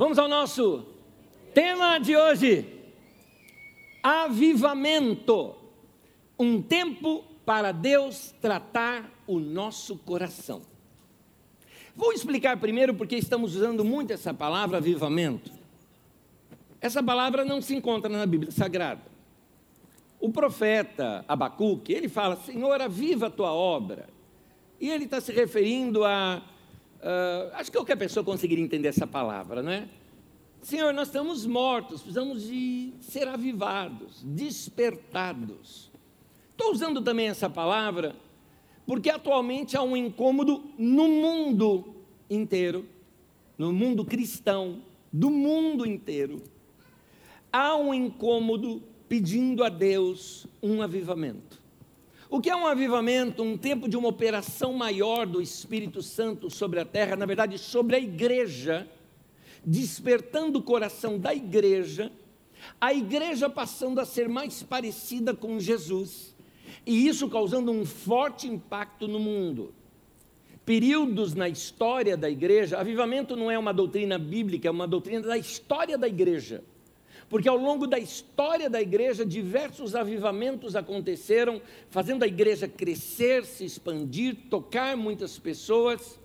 Vamos ao nosso tema de hoje: avivamento. Um tempo para Deus tratar o nosso coração. Vou explicar primeiro porque estamos usando muito essa palavra avivamento. Essa palavra não se encontra na Bíblia Sagrada. O profeta Abacuque, ele fala: Senhor, aviva a tua obra. E ele está se referindo a Uh, acho que qualquer pessoa conseguiria entender essa palavra, não é? Senhor, nós estamos mortos, precisamos de ser avivados, despertados. Estou usando também essa palavra porque atualmente há um incômodo no mundo inteiro, no mundo cristão, do mundo inteiro. Há um incômodo pedindo a Deus um avivamento. O que é um avivamento? Um tempo de uma operação maior do Espírito Santo sobre a terra, na verdade, sobre a igreja, despertando o coração da igreja, a igreja passando a ser mais parecida com Jesus, e isso causando um forte impacto no mundo. Períodos na história da igreja, avivamento não é uma doutrina bíblica, é uma doutrina da história da igreja porque ao longo da história da igreja, diversos avivamentos aconteceram, fazendo a igreja crescer, se expandir, tocar muitas pessoas.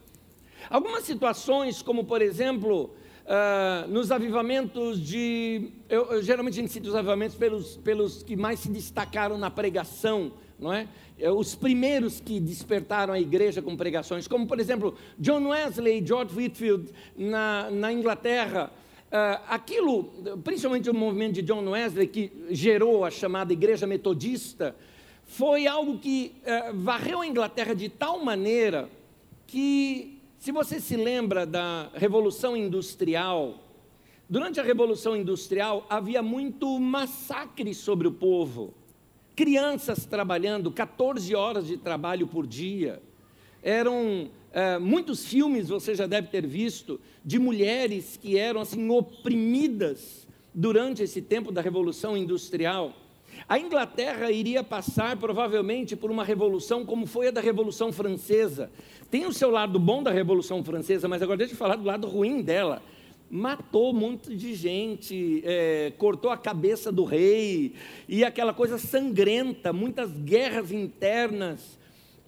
Algumas situações, como por exemplo, uh, nos avivamentos de. Eu, eu, geralmente a gente cita os avivamentos pelos, pelos que mais se destacaram na pregação, não é? é? Os primeiros que despertaram a igreja com pregações, como por exemplo, John Wesley e George Whitfield na, na Inglaterra aquilo, principalmente o movimento de John Wesley, que gerou a chamada Igreja Metodista, foi algo que uh, varreu a Inglaterra de tal maneira que, se você se lembra da Revolução Industrial, durante a Revolução Industrial havia muito massacre sobre o povo. Crianças trabalhando 14 horas de trabalho por dia. Eram é, muitos filmes você já deve ter visto de mulheres que eram assim oprimidas durante esse tempo da Revolução Industrial. A Inglaterra iria passar provavelmente por uma revolução como foi a da Revolução Francesa. Tem o seu lado bom da Revolução Francesa, mas agora deixa eu falar do lado ruim dela. Matou muito de gente, é, cortou a cabeça do rei, e aquela coisa sangrenta, muitas guerras internas.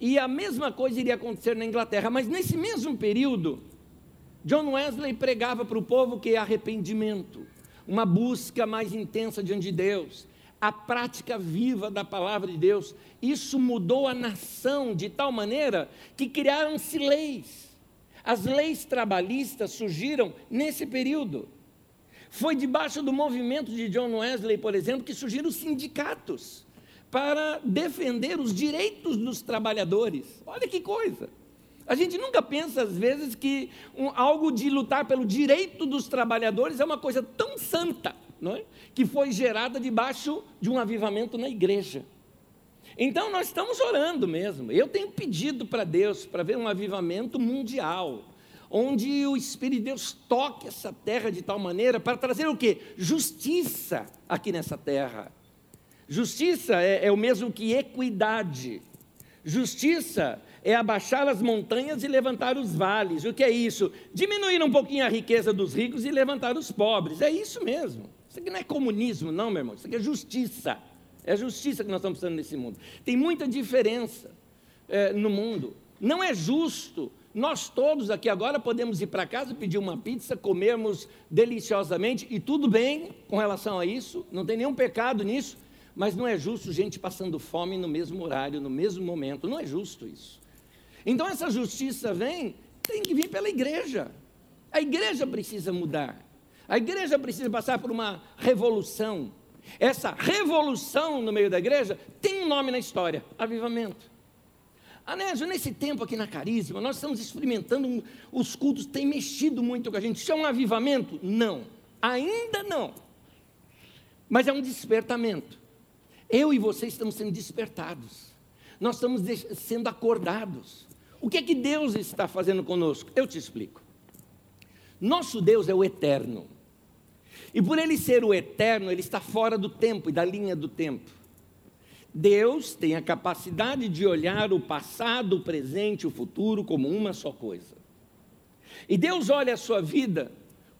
E a mesma coisa iria acontecer na Inglaterra, mas nesse mesmo período, John Wesley pregava para o povo que arrependimento, uma busca mais intensa diante de Deus, a prática viva da palavra de Deus. Isso mudou a nação de tal maneira que criaram-se leis. As leis trabalhistas surgiram nesse período. Foi debaixo do movimento de John Wesley, por exemplo, que surgiram os sindicatos para defender os direitos dos trabalhadores. Olha que coisa! A gente nunca pensa, às vezes, que um, algo de lutar pelo direito dos trabalhadores é uma coisa tão santa, não é? que foi gerada debaixo de um avivamento na igreja. Então, nós estamos orando mesmo. Eu tenho pedido para Deus para ver um avivamento mundial, onde o Espírito de Deus toque essa terra de tal maneira para trazer o quê? Justiça aqui nessa terra. Justiça é, é o mesmo que equidade. Justiça é abaixar as montanhas e levantar os vales. O que é isso? Diminuir um pouquinho a riqueza dos ricos e levantar os pobres. É isso mesmo. Isso aqui não é comunismo, não, meu irmão. Isso aqui é justiça. É justiça que nós estamos precisando nesse mundo. Tem muita diferença é, no mundo. Não é justo. Nós todos aqui agora podemos ir para casa, pedir uma pizza, comermos deliciosamente e tudo bem com relação a isso, não tem nenhum pecado nisso. Mas não é justo gente passando fome no mesmo horário, no mesmo momento. Não é justo isso. Então essa justiça vem, tem que vir pela igreja. A igreja precisa mudar. A igreja precisa passar por uma revolução. Essa revolução no meio da igreja tem um nome na história: avivamento. Anésio, nesse tempo aqui na Carisma, nós estamos experimentando, um, os cultos têm mexido muito com a gente. Isso é um avivamento? Não, ainda não. Mas é um despertamento. Eu e você estamos sendo despertados. Nós estamos sendo acordados. O que é que Deus está fazendo conosco? Eu te explico. Nosso Deus é o eterno. E por ele ser o eterno, ele está fora do tempo e da linha do tempo. Deus tem a capacidade de olhar o passado, o presente e o futuro como uma só coisa. E Deus olha a sua vida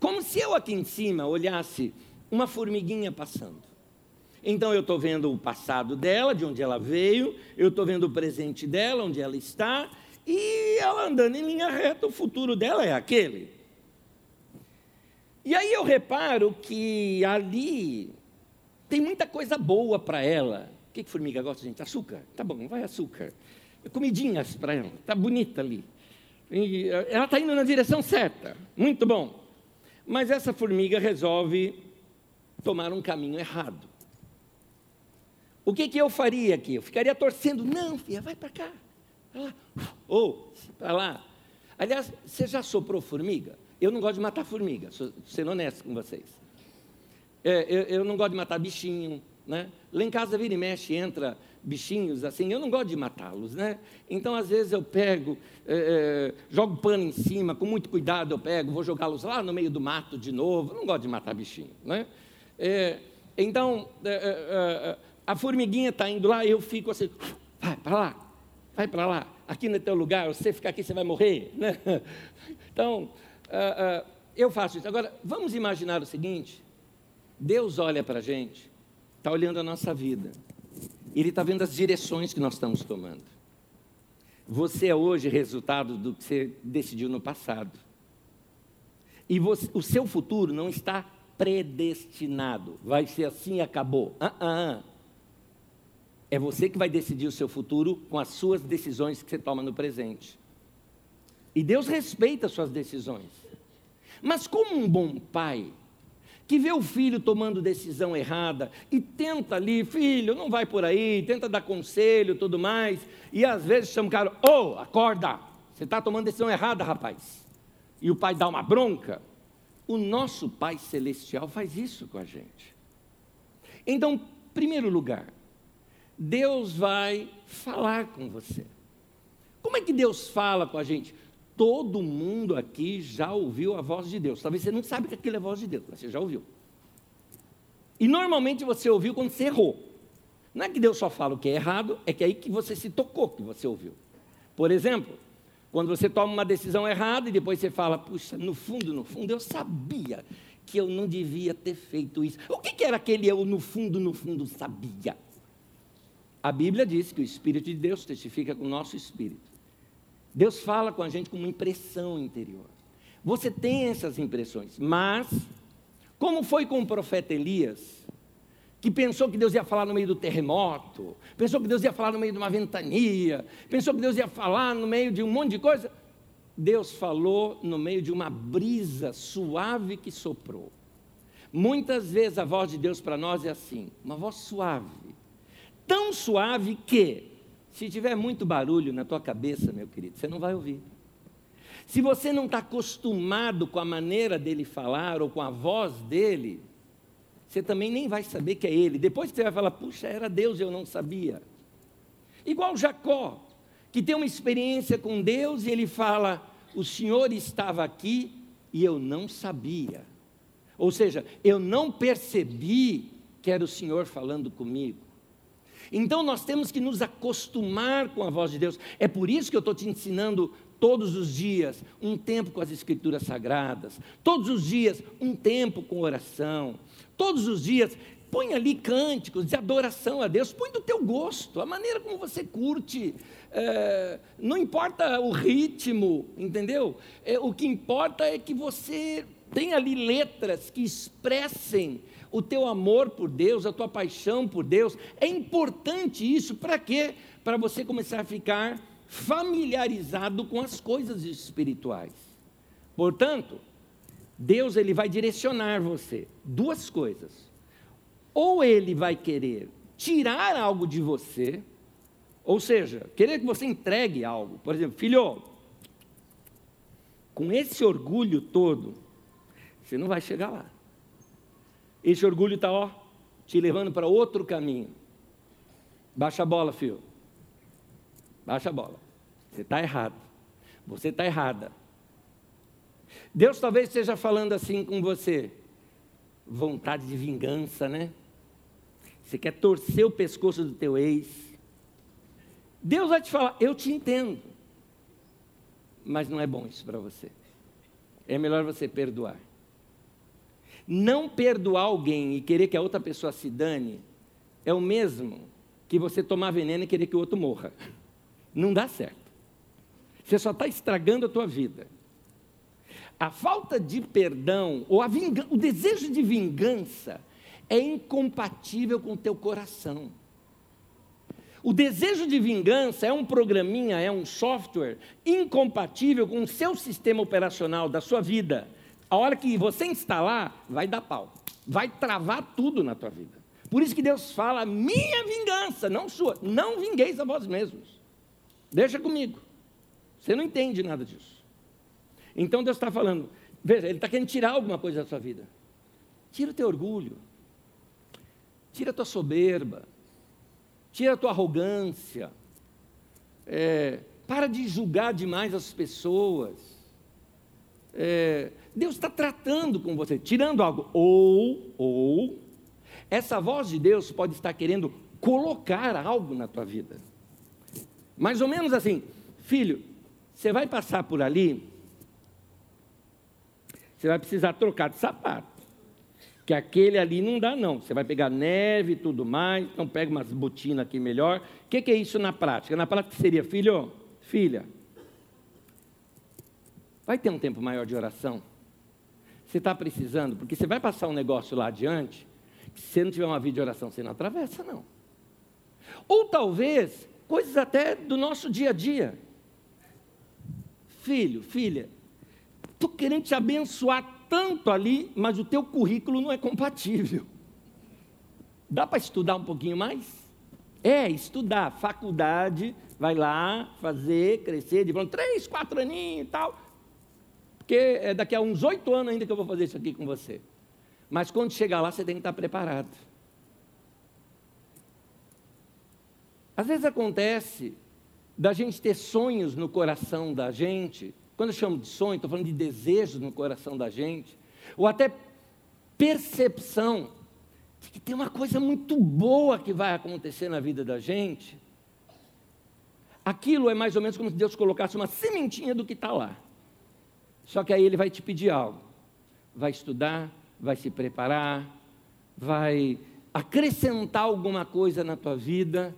como se eu aqui em cima olhasse uma formiguinha passando. Então eu estou vendo o passado dela, de onde ela veio, eu estou vendo o presente dela, onde ela está, e ela andando em linha reta, o futuro dela é aquele. E aí eu reparo que ali tem muita coisa boa para ela. O que, que formiga gosta, gente? Açúcar? Tá bom, vai açúcar. Comidinhas para ela, tá bonita ali. E ela está indo na direção certa, muito bom. Mas essa formiga resolve tomar um caminho errado. O que, que eu faria aqui? Eu ficaria torcendo, não, filha, vai para cá, para lá, ou para lá. Aliás, você já soprou formiga? Eu não gosto de matar formiga, sendo honesto com vocês. É, eu, eu, não gosto de matar bichinho, né? Lá em casa vira e mexe, entra bichinhos assim, eu não gosto de matá-los, né? Então, às vezes eu pego, é, é, jogo pano em cima, com muito cuidado eu pego, vou jogá-los lá no meio do mato de novo, eu não gosto de matar bichinho, né? É, então, é, é, a formiguinha está indo lá, eu fico assim, vai para lá, vai para lá, aqui no é teu lugar, você ficar aqui, você vai morrer, né? Então, uh, uh, eu faço isso. Agora, vamos imaginar o seguinte: Deus olha para a gente, está olhando a nossa vida, Ele está vendo as direções que nós estamos tomando. Você é hoje resultado do que você decidiu no passado. E você, o seu futuro não está predestinado. Vai ser assim e acabou. Uh -uh. É você que vai decidir o seu futuro com as suas decisões que você toma no presente. E Deus respeita as suas decisões. Mas como um bom pai que vê o filho tomando decisão errada e tenta ali, filho, não vai por aí, tenta dar conselho, tudo mais, e às vezes chama o cara, ô, oh, acorda, você está tomando decisão errada, rapaz. E o pai dá uma bronca. O nosso Pai Celestial faz isso com a gente. Então, primeiro lugar, Deus vai falar com você. Como é que Deus fala com a gente? Todo mundo aqui já ouviu a voz de Deus. Talvez você não sabe que aquilo é a voz de Deus, mas você já ouviu. E normalmente você ouviu quando você errou. Não é que Deus só fala o que é errado, é que é aí que você se tocou que você ouviu. Por exemplo, quando você toma uma decisão errada e depois você fala, puxa, no fundo, no fundo, eu sabia que eu não devia ter feito isso. O que, que era aquele eu, no fundo, no fundo, sabia? A Bíblia diz que o Espírito de Deus testifica com o nosso espírito. Deus fala com a gente com uma impressão interior. Você tem essas impressões, mas, como foi com o profeta Elias, que pensou que Deus ia falar no meio do terremoto, pensou que Deus ia falar no meio de uma ventania, pensou que Deus ia falar no meio de um monte de coisa. Deus falou no meio de uma brisa suave que soprou. Muitas vezes a voz de Deus para nós é assim, uma voz suave, tão suave que se tiver muito barulho na tua cabeça, meu querido, você não vai ouvir. Se você não está acostumado com a maneira dele falar ou com a voz dele, você também nem vai saber que é ele. Depois você vai falar, puxa, era Deus, eu não sabia. Igual Jacó, que tem uma experiência com Deus e ele fala: O Senhor estava aqui e eu não sabia. Ou seja, eu não percebi que era o Senhor falando comigo. Então nós temos que nos acostumar com a voz de Deus. É por isso que eu estou te ensinando todos os dias um tempo com as Escrituras Sagradas, todos os dias um tempo com oração, todos os dias põe ali cânticos de adoração a Deus, põe do teu gosto, a maneira como você curte, é, não importa o ritmo, entendeu? É, o que importa é que você tenha ali letras que expressem o teu amor por Deus, a tua paixão por Deus. É importante isso para quê? Para você começar a ficar familiarizado com as coisas espirituais. Portanto, Deus ele vai direcionar você duas coisas. Ou ele vai querer tirar algo de você, ou seja, querer que você entregue algo. Por exemplo, filho, com esse orgulho todo, você não vai chegar lá. Esse orgulho está, ó, te levando para outro caminho. Baixa a bola, filho. Baixa a bola. Você está errado. Você está errada. Deus talvez esteja falando assim com você. Vontade de vingança, né? Você quer torcer o pescoço do teu ex. Deus vai te falar, eu te entendo. Mas não é bom isso para você. É melhor você perdoar. Não perdoar alguém e querer que a outra pessoa se dane é o mesmo que você tomar veneno e querer que o outro morra. Não dá certo. Você só está estragando a tua vida. A falta de perdão, ou o desejo de vingança, é incompatível com o teu coração. O desejo de vingança é um programinha, é um software incompatível com o seu sistema operacional da sua vida. A hora que você instalar, vai dar pau. Vai travar tudo na tua vida. Por isso que Deus fala: minha vingança, não sua. Não vingueis a vós mesmos. Deixa comigo. Você não entende nada disso. Então Deus está falando, veja, Ele está querendo tirar alguma coisa da sua vida. Tira o teu orgulho. Tira a tua soberba tira a tua arrogância, é, para de julgar demais as pessoas. É, Deus está tratando com você, tirando algo. Ou, ou, essa voz de Deus pode estar querendo colocar algo na tua vida. Mais ou menos assim, filho, você vai passar por ali, você vai precisar trocar de sapato que aquele ali não dá não. Você vai pegar neve e tudo mais, então pega umas botinas aqui melhor. O que, que é isso na prática? Na prática seria, filho, filha, vai ter um tempo maior de oração? Você está precisando? Porque você vai passar um negócio lá adiante, se você não tiver uma vida de oração, você não atravessa, não. Ou talvez, coisas até do nosso dia a dia. Filho, filha, estou querendo te abençoar tanto ali, mas o teu currículo não é compatível. Dá para estudar um pouquinho mais? É, estudar, faculdade, vai lá, fazer, crescer, de três, quatro aninhos e tal. Porque é daqui a uns oito anos ainda que eu vou fazer isso aqui com você. Mas quando chegar lá, você tem que estar preparado. Às vezes acontece da gente ter sonhos no coração da gente, quando eu chamo de sonho, estou falando de desejo no coração da gente, ou até percepção de que tem uma coisa muito boa que vai acontecer na vida da gente. Aquilo é mais ou menos como se Deus colocasse uma sementinha do que está lá. Só que aí Ele vai te pedir algo. Vai estudar, vai se preparar, vai acrescentar alguma coisa na tua vida,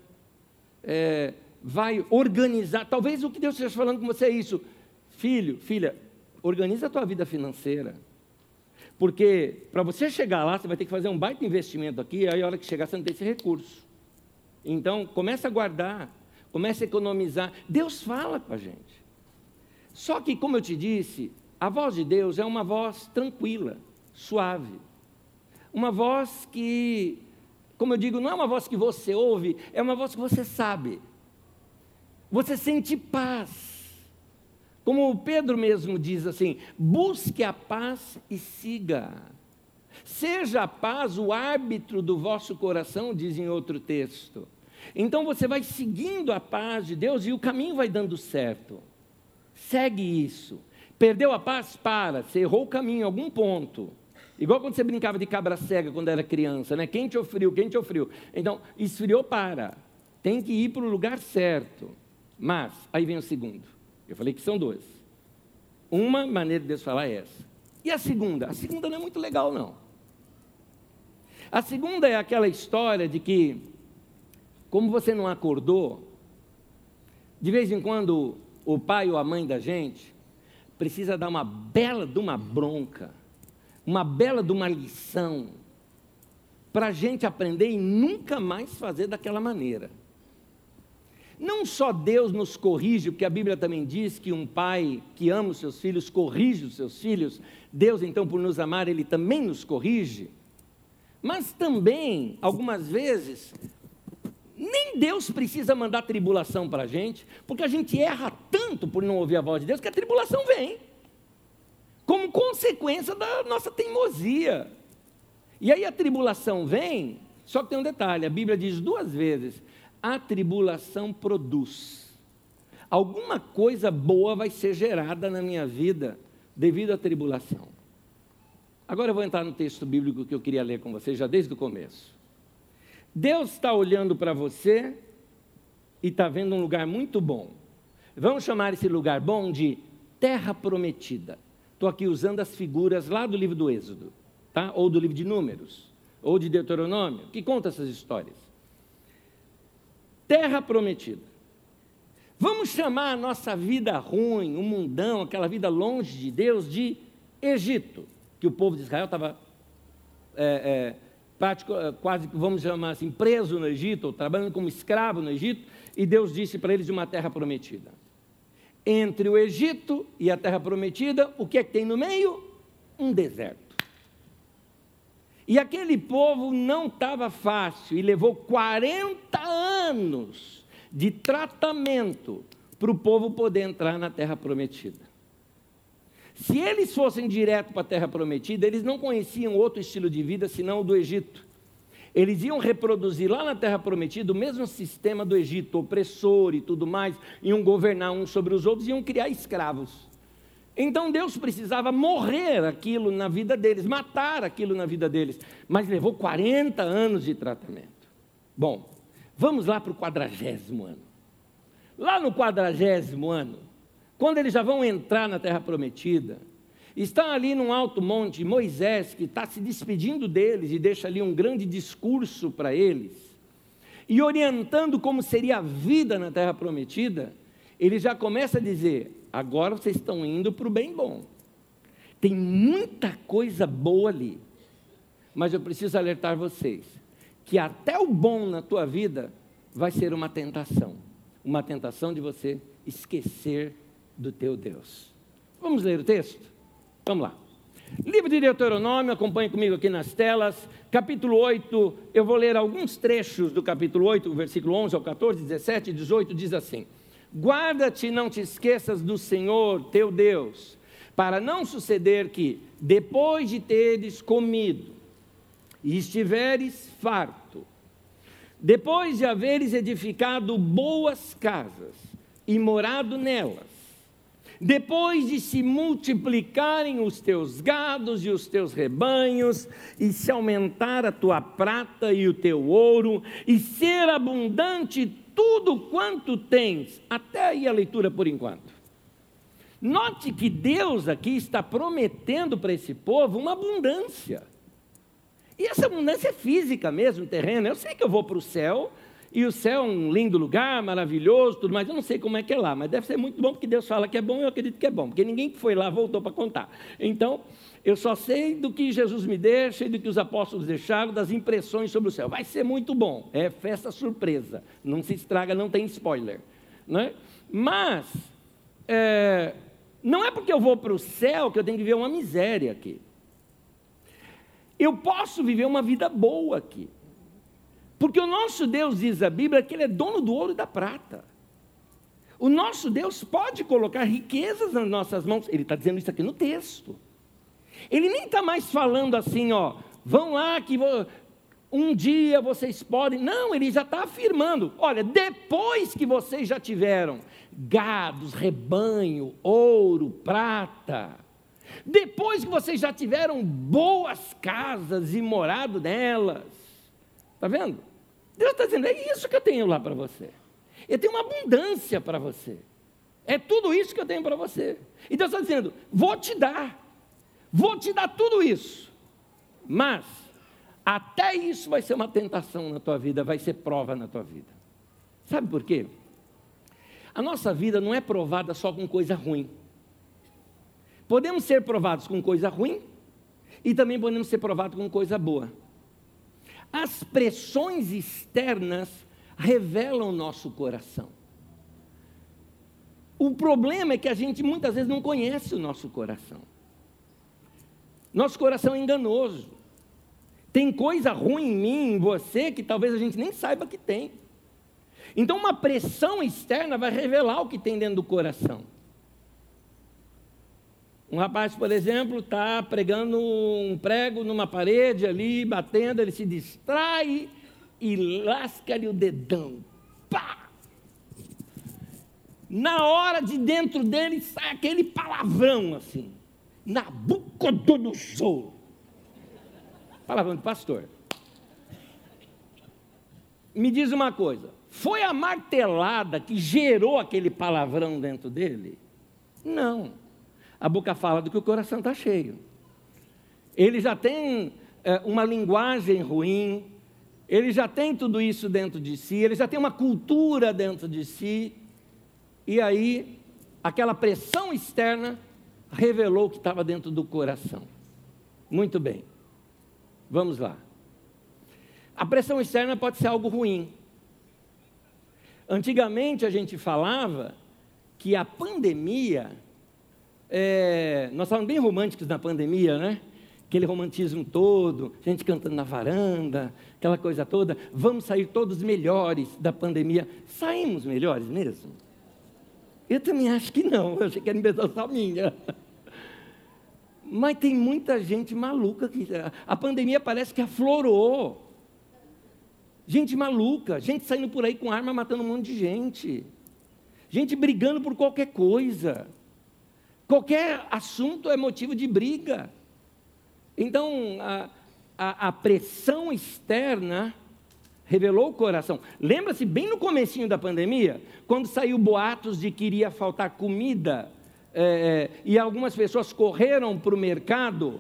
é, vai organizar. Talvez o que Deus esteja falando com você é isso Filho, filha, organiza a tua vida financeira. Porque para você chegar lá, você vai ter que fazer um baita investimento aqui, aí a hora que chegar você não tem esse recurso. Então, começa a guardar, começa a economizar. Deus fala com a gente. Só que, como eu te disse, a voz de Deus é uma voz tranquila, suave. Uma voz que, como eu digo, não é uma voz que você ouve, é uma voz que você sabe. Você sente paz. Como Pedro mesmo diz assim: busque a paz e siga. Seja a paz o árbitro do vosso coração, diz em outro texto. Então você vai seguindo a paz de Deus e o caminho vai dando certo. Segue isso. Perdeu a paz? Para. Você errou o caminho em algum ponto. Igual quando você brincava de cabra cega quando era criança, né? Quente ou frio, quente ou frio. Então, esfriou, para. Tem que ir para o lugar certo. Mas, aí vem o segundo. Eu falei que são dois. Uma maneira de Deus falar é essa. E a segunda? A segunda não é muito legal, não. A segunda é aquela história de que, como você não acordou, de vez em quando o pai ou a mãe da gente precisa dar uma bela de uma bronca, uma bela de uma lição, para a gente aprender e nunca mais fazer daquela maneira. Não só Deus nos corrige, porque a Bíblia também diz que um pai que ama os seus filhos corrige os seus filhos, Deus então, por nos amar, ele também nos corrige. Mas também, algumas vezes, nem Deus precisa mandar tribulação para a gente, porque a gente erra tanto por não ouvir a voz de Deus que a tribulação vem, como consequência da nossa teimosia. E aí a tribulação vem, só que tem um detalhe: a Bíblia diz duas vezes a tribulação produz. Alguma coisa boa vai ser gerada na minha vida devido à tribulação. Agora eu vou entrar no texto bíblico que eu queria ler com você já desde o começo. Deus está olhando para você e está vendo um lugar muito bom. Vamos chamar esse lugar bom de terra prometida. Estou aqui usando as figuras lá do livro do Êxodo. tá? ou do livro de Números, ou de Deuteronômio, que conta essas histórias. Terra prometida. Vamos chamar a nossa vida ruim, o mundão, aquela vida longe de Deus, de Egito, que o povo de Israel estava é, é, quase, vamos chamar assim, preso no Egito, ou trabalhando como escravo no Egito, e Deus disse para eles uma terra prometida. Entre o Egito e a terra prometida, o que é que tem no meio? Um deserto. E aquele povo não estava fácil e levou 40 anos de tratamento para o povo poder entrar na terra prometida. Se eles fossem direto para a terra prometida, eles não conheciam outro estilo de vida senão o do Egito. Eles iam reproduzir lá na terra prometida o mesmo sistema do Egito, opressor e tudo mais, iam governar uns sobre os outros, iam criar escravos. Então Deus precisava morrer aquilo na vida deles, matar aquilo na vida deles, mas levou 40 anos de tratamento. Bom, vamos lá para o quadragésimo ano. Lá no quadragésimo ano, quando eles já vão entrar na terra prometida, está ali num alto monte Moisés, que está se despedindo deles e deixa ali um grande discurso para eles, e orientando como seria a vida na terra prometida, ele já começa a dizer: agora vocês estão indo para o bem bom. Tem muita coisa boa ali, mas eu preciso alertar vocês que até o bom na tua vida vai ser uma tentação, uma tentação de você esquecer do teu Deus. Vamos ler o texto? Vamos lá. Livro de Deuteronômio, acompanhe comigo aqui nas telas, capítulo 8, eu vou ler alguns trechos do capítulo 8, versículo 11 ao 14, 17 e 18, diz assim: Guarda-te e não te esqueças do Senhor teu Deus, para não suceder que, depois de teres comido e estiveres farto, depois de haveres edificado boas casas e morado nelas, depois de se multiplicarem os teus gados e os teus rebanhos, e se aumentar a tua prata e o teu ouro, e ser abundante tudo quanto tens, até aí a leitura por enquanto. Note que Deus aqui está prometendo para esse povo uma abundância. E essa abundância é física mesmo, terrena. Eu sei que eu vou para o céu, e o céu é um lindo lugar, maravilhoso, tudo mais. Eu não sei como é que é lá, mas deve ser muito bom, porque Deus fala que é bom e eu acredito que é bom, porque ninguém que foi lá voltou para contar. Então, eu só sei do que Jesus me deixa e do que os apóstolos deixaram, das impressões sobre o céu. Vai ser muito bom. É festa surpresa. Não se estraga, não tem spoiler. Né? Mas, é, não é porque eu vou para o céu que eu tenho que viver uma miséria aqui. Eu posso viver uma vida boa aqui. Porque o nosso Deus, diz a Bíblia, que Ele é dono do ouro e da prata. O nosso Deus pode colocar riquezas nas nossas mãos. Ele está dizendo isso aqui no texto. Ele nem está mais falando assim, ó, vão lá que vou, um dia vocês podem. Não, ele já está afirmando: olha, depois que vocês já tiveram gados, rebanho, ouro, prata, depois que vocês já tiveram boas casas e morado nelas, está vendo? Deus está dizendo: é isso que eu tenho lá para você. Eu tenho uma abundância para você. É tudo isso que eu tenho para você. E Deus está dizendo: vou te dar. Vou te dar tudo isso. Mas, até isso vai ser uma tentação na tua vida, vai ser prova na tua vida. Sabe por quê? A nossa vida não é provada só com coisa ruim. Podemos ser provados com coisa ruim e também podemos ser provados com coisa boa. As pressões externas revelam o nosso coração. O problema é que a gente muitas vezes não conhece o nosso coração. Nosso coração é enganoso. Tem coisa ruim em mim, em você, que talvez a gente nem saiba que tem. Então, uma pressão externa vai revelar o que tem dentro do coração. Um rapaz, por exemplo, está pregando um prego numa parede ali, batendo, ele se distrai e lasca-lhe o dedão. Pá! Na hora de dentro dele sai aquele palavrão assim. Nabucodonosor. Palavrão de pastor. Me diz uma coisa: foi a martelada que gerou aquele palavrão dentro dele? Não a boca fala do que o coração está cheio. ele já tem é, uma linguagem ruim, ele já tem tudo isso dentro de si, ele já tem uma cultura dentro de si, e aí aquela pressão externa revelou o que estava dentro do coração. Muito bem, vamos lá. A pressão externa pode ser algo ruim. Antigamente a gente falava que a pandemia, é, nós estávamos bem românticos na pandemia, né? Aquele romantismo todo, gente cantando na varanda, aquela coisa toda. Vamos sair todos melhores da pandemia. Saímos melhores mesmo? Eu também acho que não, eu achei que era invenção minha. Mas tem muita gente maluca que a pandemia parece que aflorou. Gente maluca, gente saindo por aí com arma matando um monte de gente. Gente brigando por qualquer coisa. Qualquer assunto é motivo de briga. Então, a, a, a pressão externa revelou o coração. Lembra-se bem no comecinho da pandemia, quando saiu boatos de que iria faltar comida é, e algumas pessoas correram para o mercado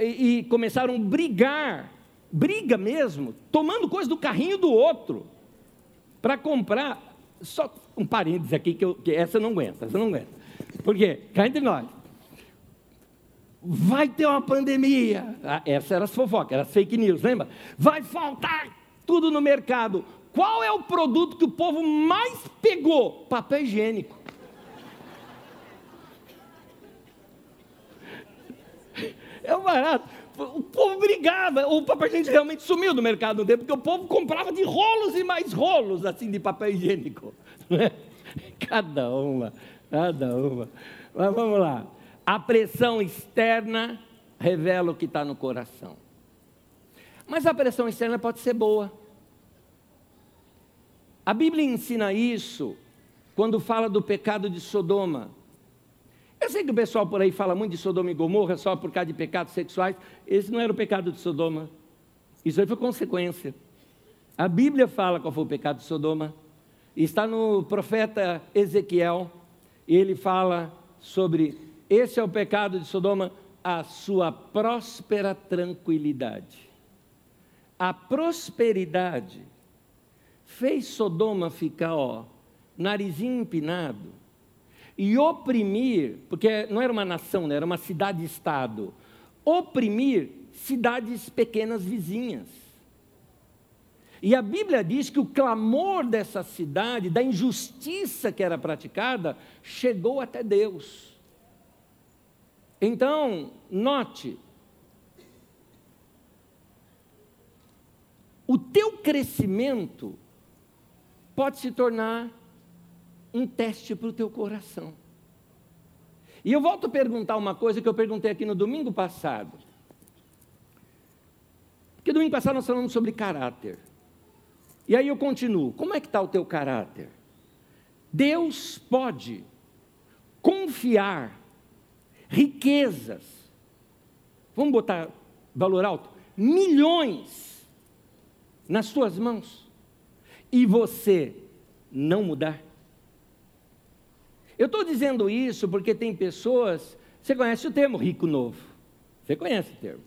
e, e começaram a brigar, briga mesmo, tomando coisa do carrinho do outro para comprar. Só um parênteses aqui que, eu, que essa não aguenta, essa não aguenta. Por quê? Cá entre nós. Vai ter uma pandemia. Ah, essa era as fofocas, era as fake news, lembra? Vai faltar tudo no mercado. Qual é o produto que o povo mais pegou? Papel higiênico. É um barato. O povo brigava. O papel higiênico realmente sumiu do mercado um tempo, porque o povo comprava de rolos e mais rolos assim de papel higiênico. Cada uma, cada uma. Mas vamos lá. A pressão externa revela o que está no coração. Mas a pressão externa pode ser boa. A Bíblia ensina isso quando fala do pecado de Sodoma. Eu sei que o pessoal por aí fala muito de Sodoma e Gomorra só por causa de pecados sexuais. Esse não era o pecado de Sodoma. Isso aí foi consequência. A Bíblia fala qual foi o pecado de Sodoma. Está no profeta Ezequiel, e ele fala sobre esse é o pecado de Sodoma, a sua próspera tranquilidade. A prosperidade fez Sodoma ficar, ó, narizinho empinado e oprimir, porque não era uma nação, né, era uma cidade-estado, oprimir cidades pequenas vizinhas. E a Bíblia diz que o clamor dessa cidade, da injustiça que era praticada, chegou até Deus. Então, note, o teu crescimento pode se tornar um teste para o teu coração. E eu volto a perguntar uma coisa que eu perguntei aqui no domingo passado. Porque domingo passado nós falamos sobre caráter. E aí eu continuo: como é que está o teu caráter? Deus pode confiar riquezas, vamos botar valor alto, milhões nas suas mãos, e você não mudar? Eu estou dizendo isso porque tem pessoas, você conhece o termo rico novo, você conhece o termo.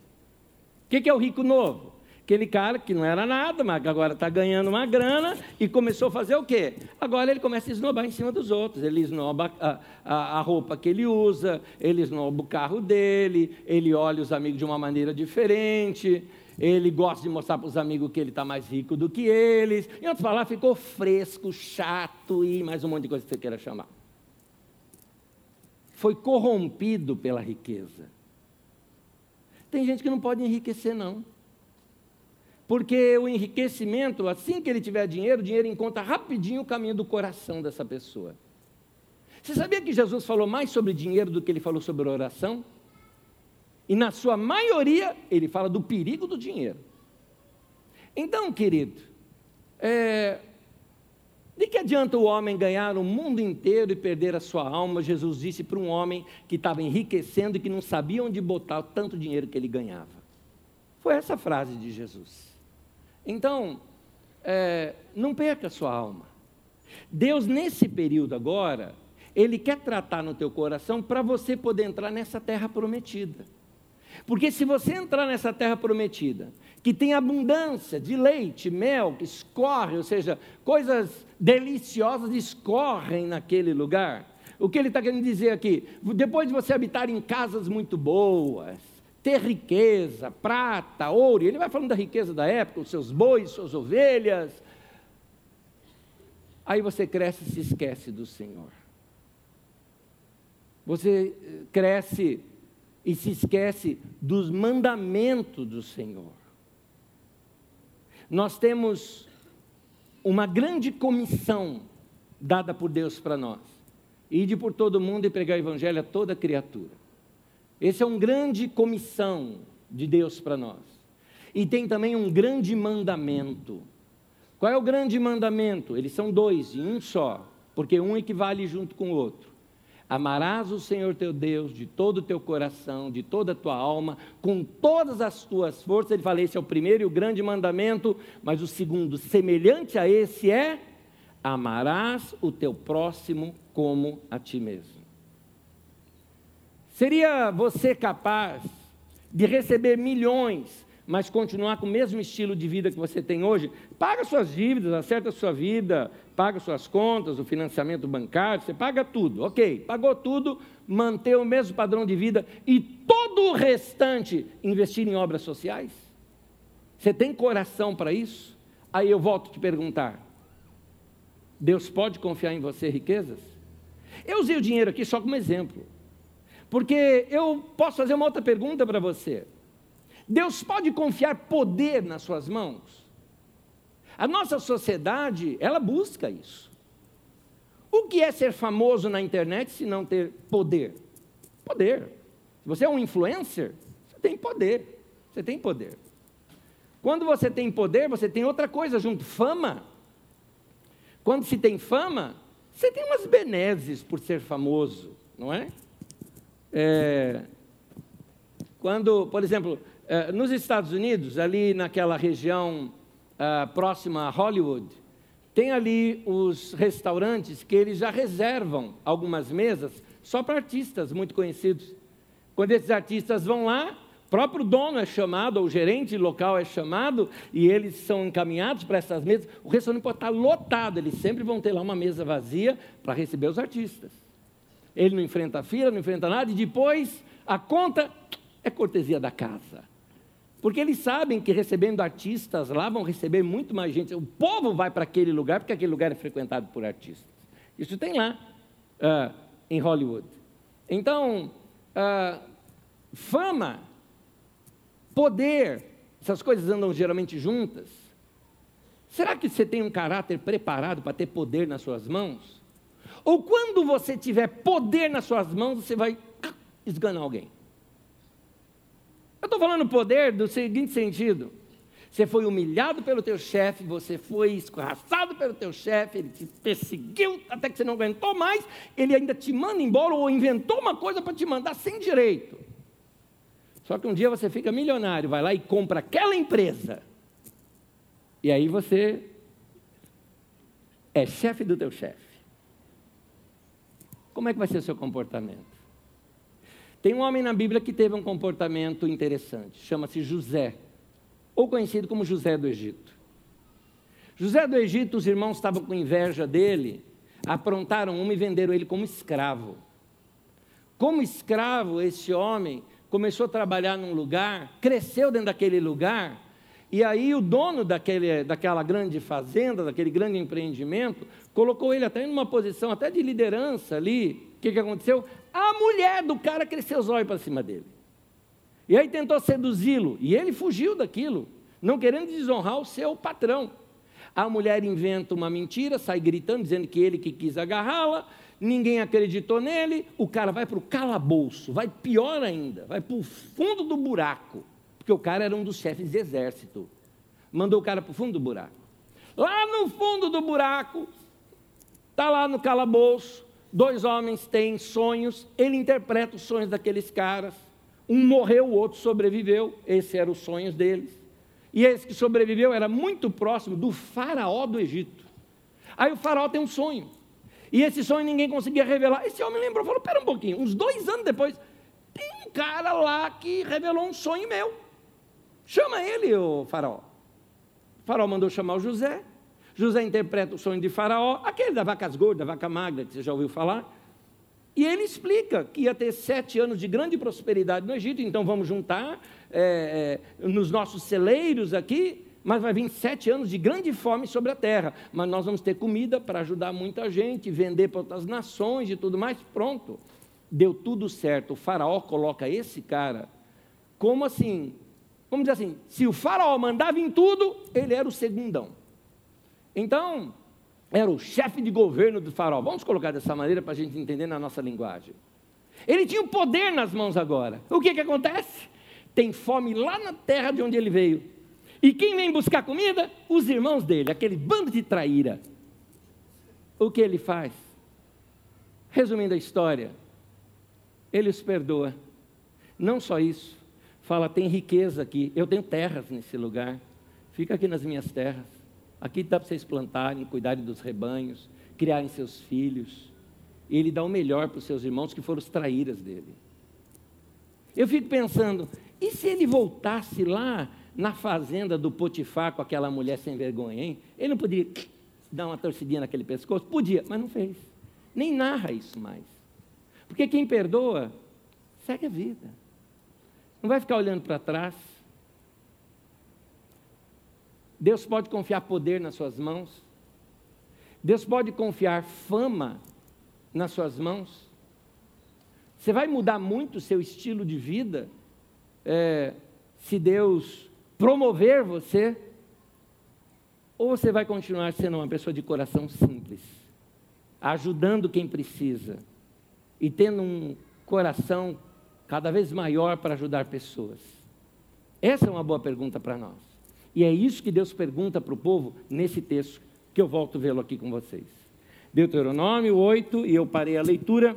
O que é o rico novo? Aquele cara que não era nada, mas agora está ganhando uma grana e começou a fazer o quê? Agora ele começa a esnobar em cima dos outros. Ele esnoba a, a, a roupa que ele usa, ele esnoba o carro dele, ele olha os amigos de uma maneira diferente, ele gosta de mostrar para os amigos que ele está mais rico do que eles. Em outras palavras, ficou fresco, chato e mais um monte de coisa que você queira chamar. Foi corrompido pela riqueza. Tem gente que não pode enriquecer, não. Porque o enriquecimento, assim que ele tiver dinheiro, o dinheiro encontra rapidinho o caminho do coração dessa pessoa. Você sabia que Jesus falou mais sobre dinheiro do que ele falou sobre oração? E na sua maioria, ele fala do perigo do dinheiro. Então, querido, é, de que adianta o homem ganhar o mundo inteiro e perder a sua alma? Jesus disse para um homem que estava enriquecendo e que não sabia onde botar o tanto dinheiro que ele ganhava. Foi essa frase de Jesus. Então, é, não perca a sua alma. Deus, nesse período agora, Ele quer tratar no teu coração para você poder entrar nessa terra prometida. Porque se você entrar nessa terra prometida, que tem abundância de leite, mel, que escorre, ou seja, coisas deliciosas escorrem naquele lugar. O que ele está querendo dizer aqui? Depois de você habitar em casas muito boas, ter riqueza, prata, ouro, ele vai falando da riqueza da época, os seus bois, suas ovelhas. Aí você cresce e se esquece do Senhor. Você eh, cresce e se esquece dos mandamentos do Senhor. Nós temos uma grande comissão dada por Deus para nós: ide por todo mundo e pregar o evangelho a toda criatura. Esse é um grande comissão de Deus para nós. E tem também um grande mandamento. Qual é o grande mandamento? Eles são dois e um só, porque um equivale junto com o outro. Amarás o Senhor teu Deus de todo o teu coração, de toda a tua alma, com todas as tuas forças. Ele fala: esse é o primeiro e o grande mandamento, mas o segundo, semelhante a esse, é: amarás o teu próximo como a ti mesmo. Seria você capaz de receber milhões, mas continuar com o mesmo estilo de vida que você tem hoje? Paga suas dívidas, acerta sua vida, paga suas contas, o financiamento bancário, você paga tudo, ok, pagou tudo, manter o mesmo padrão de vida e todo o restante investir em obras sociais? Você tem coração para isso? Aí eu volto te perguntar: Deus pode confiar em você riquezas? Eu usei o dinheiro aqui só como exemplo, porque eu posso fazer uma outra pergunta para você. Deus pode confiar poder nas suas mãos? A nossa sociedade, ela busca isso. O que é ser famoso na internet se não ter poder? Poder. Se você é um influencer, você tem poder. Você tem poder. Quando você tem poder, você tem outra coisa junto, fama. Quando se tem fama, você tem umas benesses por ser famoso, não é? É quando, por exemplo, é, nos Estados Unidos, ali naquela região uh, próxima a Hollywood, tem ali os restaurantes que eles já reservam algumas mesas só para artistas muito conhecidos. Quando esses artistas vão lá, o próprio dono é chamado, ou o gerente local é chamado, e eles são encaminhados para essas mesas. O restaurante pode estar lotado, eles sempre vão ter lá uma mesa vazia para receber os artistas. Ele não enfrenta fila, não enfrenta nada, e depois a conta é cortesia da casa. Porque eles sabem que recebendo artistas lá vão receber muito mais gente. O povo vai para aquele lugar porque aquele lugar é frequentado por artistas. Isso tem lá uh, em Hollywood. Então, uh, fama, poder, essas coisas andam geralmente juntas. Será que você tem um caráter preparado para ter poder nas suas mãos? Ou quando você tiver poder nas suas mãos, você vai esganar alguém? Eu estou falando poder do seguinte sentido. Você foi humilhado pelo teu chefe, você foi escorraçado pelo teu chefe, ele te perseguiu até que você não aguentou mais, ele ainda te manda embora ou inventou uma coisa para te mandar sem direito. Só que um dia você fica milionário, vai lá e compra aquela empresa. E aí você é chefe do teu chefe. Como é que vai ser o seu comportamento? Tem um homem na Bíblia que teve um comportamento interessante, chama-se José, ou conhecido como José do Egito. José do Egito, os irmãos estavam com inveja dele, aprontaram uma e venderam ele como escravo. Como escravo, esse homem começou a trabalhar num lugar, cresceu dentro daquele lugar, e aí o dono daquele, daquela grande fazenda, daquele grande empreendimento, colocou ele até em uma posição até de liderança ali. O que, que aconteceu? A mulher do cara cresceu os olhos para cima dele. E aí tentou seduzi-lo. E ele fugiu daquilo, não querendo desonrar o seu patrão. A mulher inventa uma mentira, sai gritando, dizendo que ele que quis agarrá-la. Ninguém acreditou nele. O cara vai para o calabouço, vai pior ainda, vai para o fundo do buraco. Porque o cara era um dos chefes de exército. Mandou o cara para o fundo do buraco. Lá no fundo do buraco, está lá no calabouço, Dois homens têm sonhos, ele interpreta os sonhos daqueles caras. Um morreu, o outro sobreviveu, esse era os sonhos deles. E esse que sobreviveu era muito próximo do faraó do Egito. Aí o faraó tem um sonho. E esse sonho ninguém conseguia revelar. Esse homem lembrou, falou: pera um pouquinho, uns dois anos depois, tem um cara lá que revelou um sonho meu. Chama ele, o faraó. O faraó mandou chamar o José. José interpreta o sonho de faraó, aquele da vacas gordas, da vaca magra, que você já ouviu falar. E ele explica que ia ter sete anos de grande prosperidade no Egito, então vamos juntar é, é, nos nossos celeiros aqui, mas vai vir sete anos de grande fome sobre a terra. Mas nós vamos ter comida para ajudar muita gente, vender para outras nações e tudo mais. Pronto, deu tudo certo. O faraó coloca esse cara como assim, vamos dizer assim, se o faraó mandava em tudo, ele era o segundão. Então, era o chefe de governo do faraó. Vamos colocar dessa maneira para a gente entender na nossa linguagem. Ele tinha o poder nas mãos agora. O que, que acontece? Tem fome lá na terra de onde ele veio. E quem vem buscar comida? Os irmãos dele, aquele bando de traíra. O que ele faz? Resumindo a história, ele os perdoa. Não só isso, fala: tem riqueza aqui, eu tenho terras nesse lugar, fica aqui nas minhas terras. Aqui dá para vocês plantarem, cuidarem dos rebanhos, criarem seus filhos. E ele dá o melhor para os seus irmãos que foram os traíras dele. Eu fico pensando, e se ele voltasse lá na fazenda do Potifar com aquela mulher sem vergonha, hein? Ele não poderia dar uma torcidinha naquele pescoço? Podia, mas não fez. Nem narra isso mais. Porque quem perdoa, segue a vida. Não vai ficar olhando para trás. Deus pode confiar poder nas suas mãos. Deus pode confiar fama nas suas mãos. Você vai mudar muito o seu estilo de vida é, se Deus promover você, ou você vai continuar sendo uma pessoa de coração simples, ajudando quem precisa e tendo um coração cada vez maior para ajudar pessoas? Essa é uma boa pergunta para nós. E é isso que Deus pergunta para o povo nesse texto, que eu volto vê-lo aqui com vocês. Deuteronômio 8, e eu parei a leitura.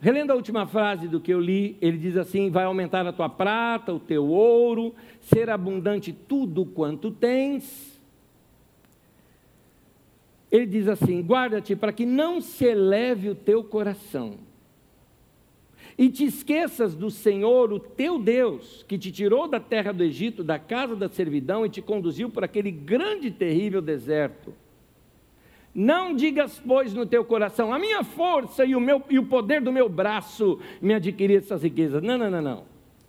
Relendo a última frase do que eu li, ele diz assim: Vai aumentar a tua prata, o teu ouro, ser abundante tudo quanto tens. Ele diz assim: Guarda-te para que não se eleve o teu coração e te esqueças do Senhor, o teu Deus, que te tirou da terra do Egito, da casa da servidão e te conduziu por aquele grande e terrível deserto. Não digas, pois, no teu coração, a minha força e o, meu, e o poder do meu braço me adquiriram essas riquezas. Não, não, não, não.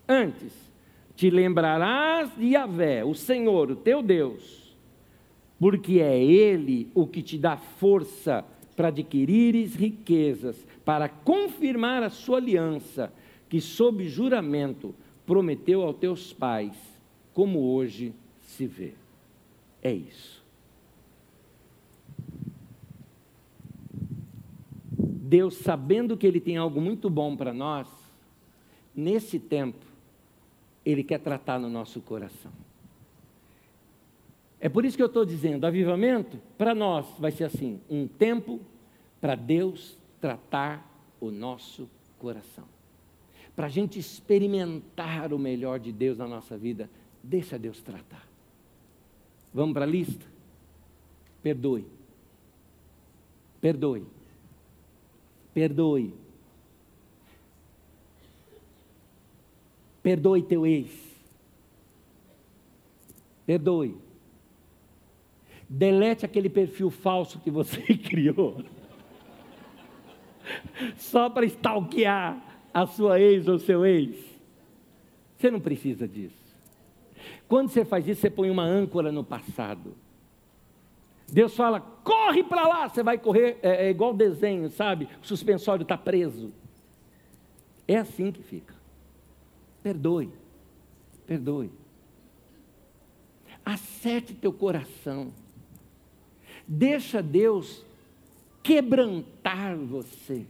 Antes, te lembrarás de Yahvé, o Senhor, o teu Deus, porque é Ele o que te dá força para adquirires riquezas, para confirmar a sua aliança, que sob juramento prometeu aos teus pais, como hoje se vê. É isso. Deus, sabendo que Ele tem algo muito bom para nós, nesse tempo, Ele quer tratar no nosso coração. É por isso que eu estou dizendo: avivamento, para nós, vai ser assim: um tempo para Deus tratar o nosso coração. Para a gente experimentar o melhor de Deus na nossa vida, deixa Deus tratar. Vamos para a lista? Perdoe. Perdoe. Perdoe. Perdoe teu ex. Perdoe. Delete aquele perfil falso que você criou. Só para stalkear a sua ex ou seu ex. Você não precisa disso. Quando você faz isso, você põe uma âncora no passado. Deus fala, corre para lá, você vai correr, é, é igual desenho, sabe? O suspensório está preso. É assim que fica. Perdoe, perdoe. Acerte teu coração. Deixa Deus quebrantar você.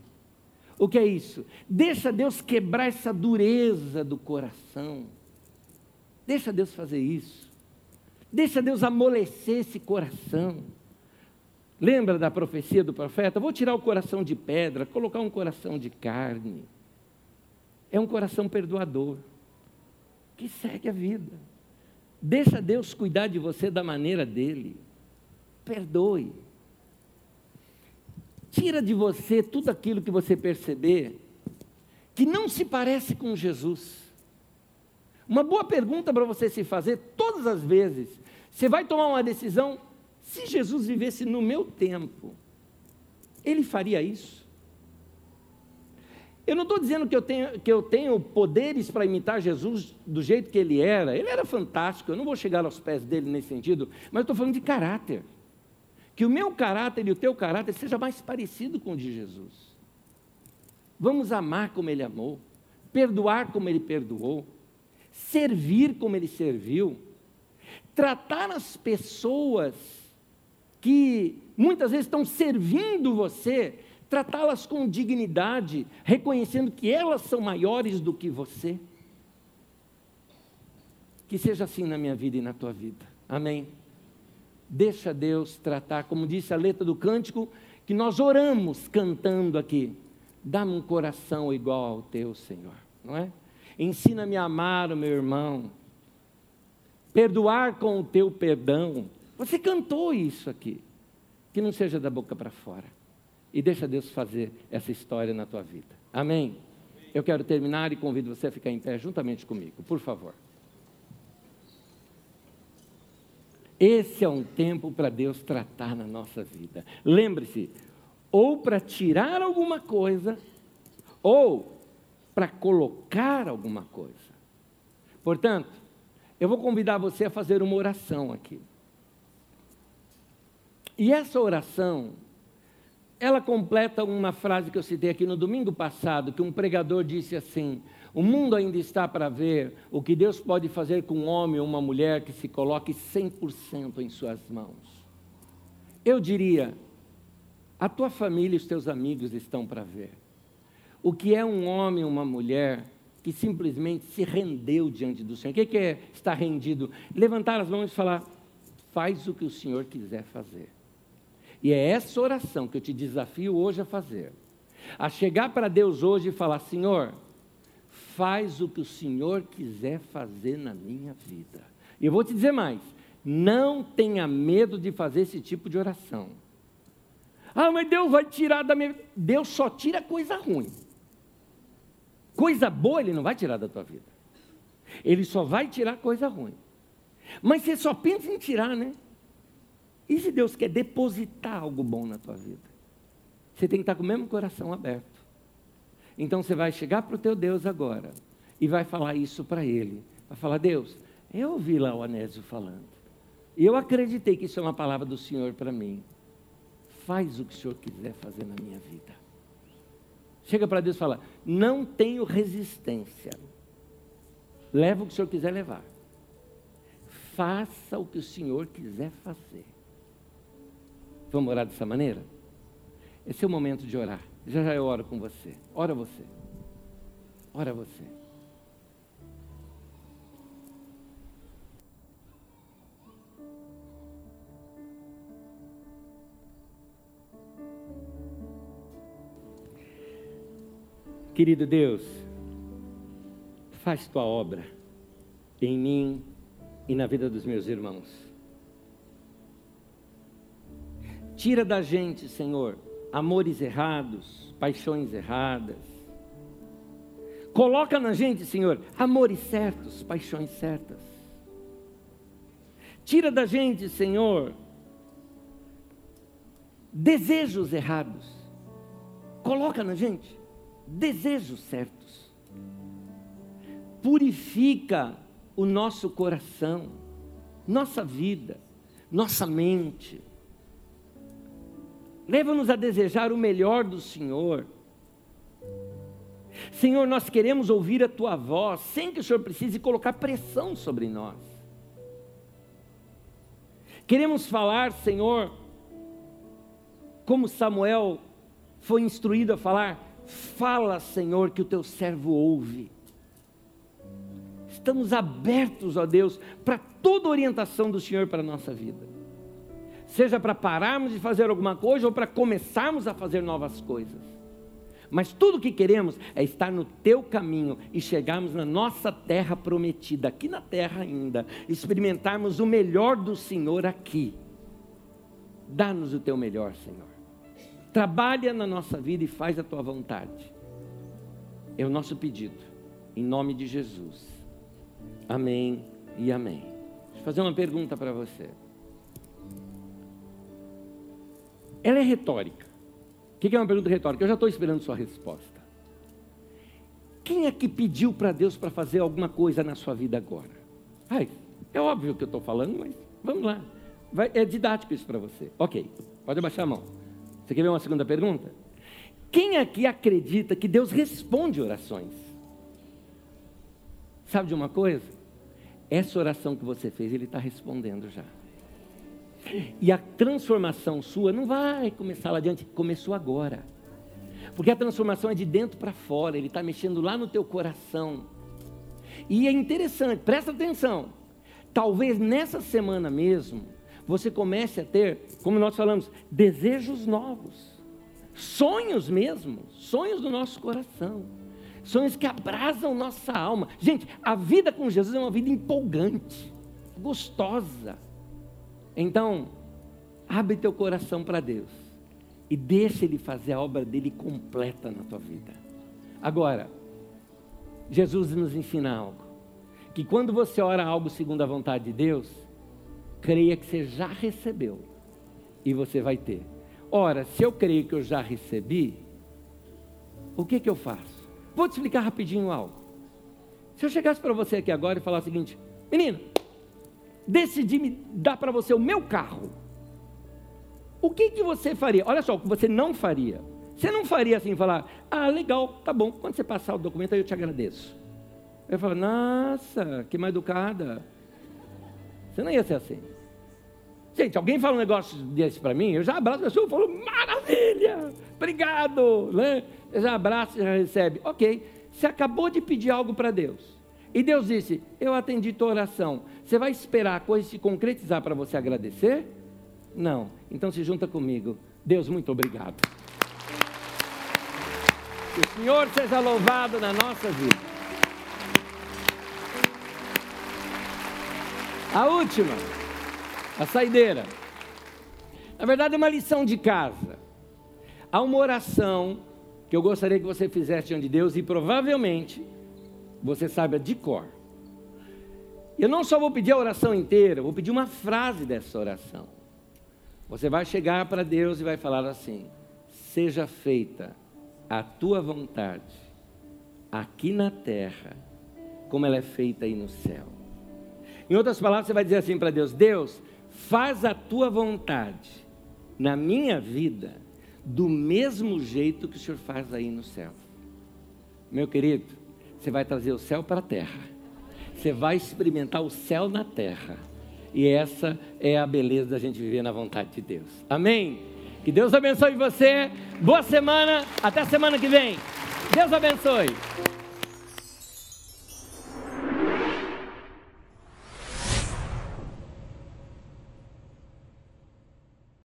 O que é isso? Deixa Deus quebrar essa dureza do coração. Deixa Deus fazer isso. Deixa Deus amolecer esse coração. Lembra da profecia do profeta? Vou tirar o coração de pedra, colocar um coração de carne. É um coração perdoador, que segue a vida. Deixa Deus cuidar de você da maneira dele. Perdoe. Tira de você tudo aquilo que você perceber que não se parece com Jesus. Uma boa pergunta para você se fazer todas as vezes. Você vai tomar uma decisão, se Jesus vivesse no meu tempo, ele faria isso? Eu não estou dizendo que eu, tenho, que eu tenho poderes para imitar Jesus do jeito que ele era. Ele era fantástico, eu não vou chegar aos pés dele nesse sentido, mas estou falando de caráter. Que o meu caráter e o teu caráter seja mais parecido com o de Jesus. Vamos amar como ele amou, perdoar como ele perdoou, servir como ele serviu, tratar as pessoas que muitas vezes estão servindo você tratá-las com dignidade, reconhecendo que elas são maiores do que você. Que seja assim na minha vida e na tua vida. Amém. Deixa Deus tratar, como disse a letra do cântico, que nós oramos cantando aqui. Dá-me um coração igual ao teu, Senhor, não é? Ensina-me a amar o meu irmão, perdoar com o teu perdão. Você cantou isso aqui. Que não seja da boca para fora e deixa Deus fazer essa história na tua vida. Amém? Eu quero terminar e convido você a ficar em pé juntamente comigo, por favor. Esse é um tempo para Deus tratar na nossa vida. Lembre-se, ou para tirar alguma coisa, ou para colocar alguma coisa. Portanto, eu vou convidar você a fazer uma oração aqui. E essa oração ela completa uma frase que eu citei aqui no domingo passado, que um pregador disse assim: O mundo ainda está para ver o que Deus pode fazer com um homem ou uma mulher que se coloque 100% em suas mãos. Eu diria: a tua família e os teus amigos estão para ver. O que é um homem ou uma mulher que simplesmente se rendeu diante do Senhor? O que é estar rendido? Levantar as mãos e falar: faz o que o Senhor quiser fazer. E é essa oração que eu te desafio hoje a fazer. A chegar para Deus hoje e falar: Senhor, faz o que o Senhor quiser fazer na minha vida. E eu vou te dizer mais: não tenha medo de fazer esse tipo de oração. Ah, mas Deus vai tirar da minha vida. Deus só tira coisa ruim. Coisa boa Ele não vai tirar da tua vida. Ele só vai tirar coisa ruim. Mas você só pensa em tirar, né? E se Deus quer depositar algo bom na tua vida? Você tem que estar com o mesmo coração aberto. Então você vai chegar para o teu Deus agora e vai falar isso para Ele. Vai falar, Deus, eu ouvi lá o Anésio falando. E eu acreditei que isso é uma palavra do Senhor para mim. Faz o que o Senhor quiser fazer na minha vida. Chega para Deus e fala, não tenho resistência. Leva o que o Senhor quiser levar. Faça o que o Senhor quiser fazer. Vamos orar dessa maneira? Esse é o momento de orar. Já já eu oro com você. Ora você. Ora você. Querido Deus, faz tua obra em mim e na vida dos meus irmãos. Tira da gente, Senhor, amores errados, paixões erradas. Coloca na gente, Senhor, amores certos, paixões certas. Tira da gente, Senhor, desejos errados. Coloca na gente desejos certos. Purifica o nosso coração, nossa vida, nossa mente Leva-nos a desejar o melhor do Senhor. Senhor, nós queremos ouvir a tua voz, sem que o Senhor precise colocar pressão sobre nós. Queremos falar, Senhor, como Samuel foi instruído a falar: fala, Senhor, que o teu servo ouve. Estamos abertos, ó Deus, para toda orientação do Senhor para a nossa vida seja para pararmos de fazer alguma coisa ou para começarmos a fazer novas coisas. Mas tudo o que queremos é estar no teu caminho e chegarmos na nossa terra prometida, aqui na terra ainda, experimentarmos o melhor do Senhor aqui. Dá-nos o teu melhor, Senhor. Trabalha na nossa vida e faz a tua vontade. É o nosso pedido, em nome de Jesus. Amém e amém. Deixa eu fazer uma pergunta para você. Ela é retórica. O que é uma pergunta retórica? Eu já estou esperando sua resposta. Quem é que pediu para Deus para fazer alguma coisa na sua vida agora? Ai, é óbvio que eu estou falando, mas vamos lá. Vai, é didático isso para você. Ok, pode abaixar a mão. Você quer ver uma segunda pergunta? Quem aqui acredita que Deus responde orações? Sabe de uma coisa? Essa oração que você fez, Ele está respondendo já. E a transformação sua não vai começar lá adiante, começou agora. Porque a transformação é de dentro para fora, Ele está mexendo lá no teu coração. E é interessante, presta atenção. Talvez nessa semana mesmo, você comece a ter, como nós falamos, desejos novos, sonhos mesmo, sonhos do nosso coração, sonhos que abrasam nossa alma. Gente, a vida com Jesus é uma vida empolgante, gostosa. Então, abre teu coração para Deus e deixa Ele fazer a obra dele completa na tua vida. Agora, Jesus nos ensina algo: que quando você ora algo segundo a vontade de Deus, creia que você já recebeu e você vai ter. Ora, se eu creio que eu já recebi, o que, que eu faço? Vou te explicar rapidinho algo. Se eu chegasse para você aqui agora e falar o seguinte: menino, decidi me dar para você o meu carro. O que, que você faria? Olha só, o que você não faria. Você não faria assim, falar, ah, legal, tá bom, quando você passar o documento aí eu te agradeço. Eu falo, nossa, que mais educada. Você não ia ser assim. Gente, alguém fala um negócio desse para mim, eu já abraço a pessoa e falo, maravilha, obrigado. Né? Eu já abraço, já recebe. Ok, você acabou de pedir algo para Deus. E Deus disse, eu atendi tua oração. Você vai esperar a coisa se concretizar para você agradecer? Não. Então se junta comigo. Deus, muito obrigado. Que o Senhor seja louvado na nossa vida. A última, a saideira. Na verdade, é uma lição de casa. Há uma oração que eu gostaria que você fizesse diante de Deus e provavelmente você saiba de cor. Eu não só vou pedir a oração inteira, vou pedir uma frase dessa oração. Você vai chegar para Deus e vai falar assim: Seja feita a tua vontade, aqui na terra, como ela é feita aí no céu. Em outras palavras, você vai dizer assim para Deus: Deus, faz a tua vontade na minha vida do mesmo jeito que o Senhor faz aí no céu. Meu querido, você vai trazer o céu para a terra. Você vai experimentar o céu na terra. E essa é a beleza da gente viver na vontade de Deus. Amém? Que Deus abençoe você. Boa semana. Até semana que vem. Deus abençoe.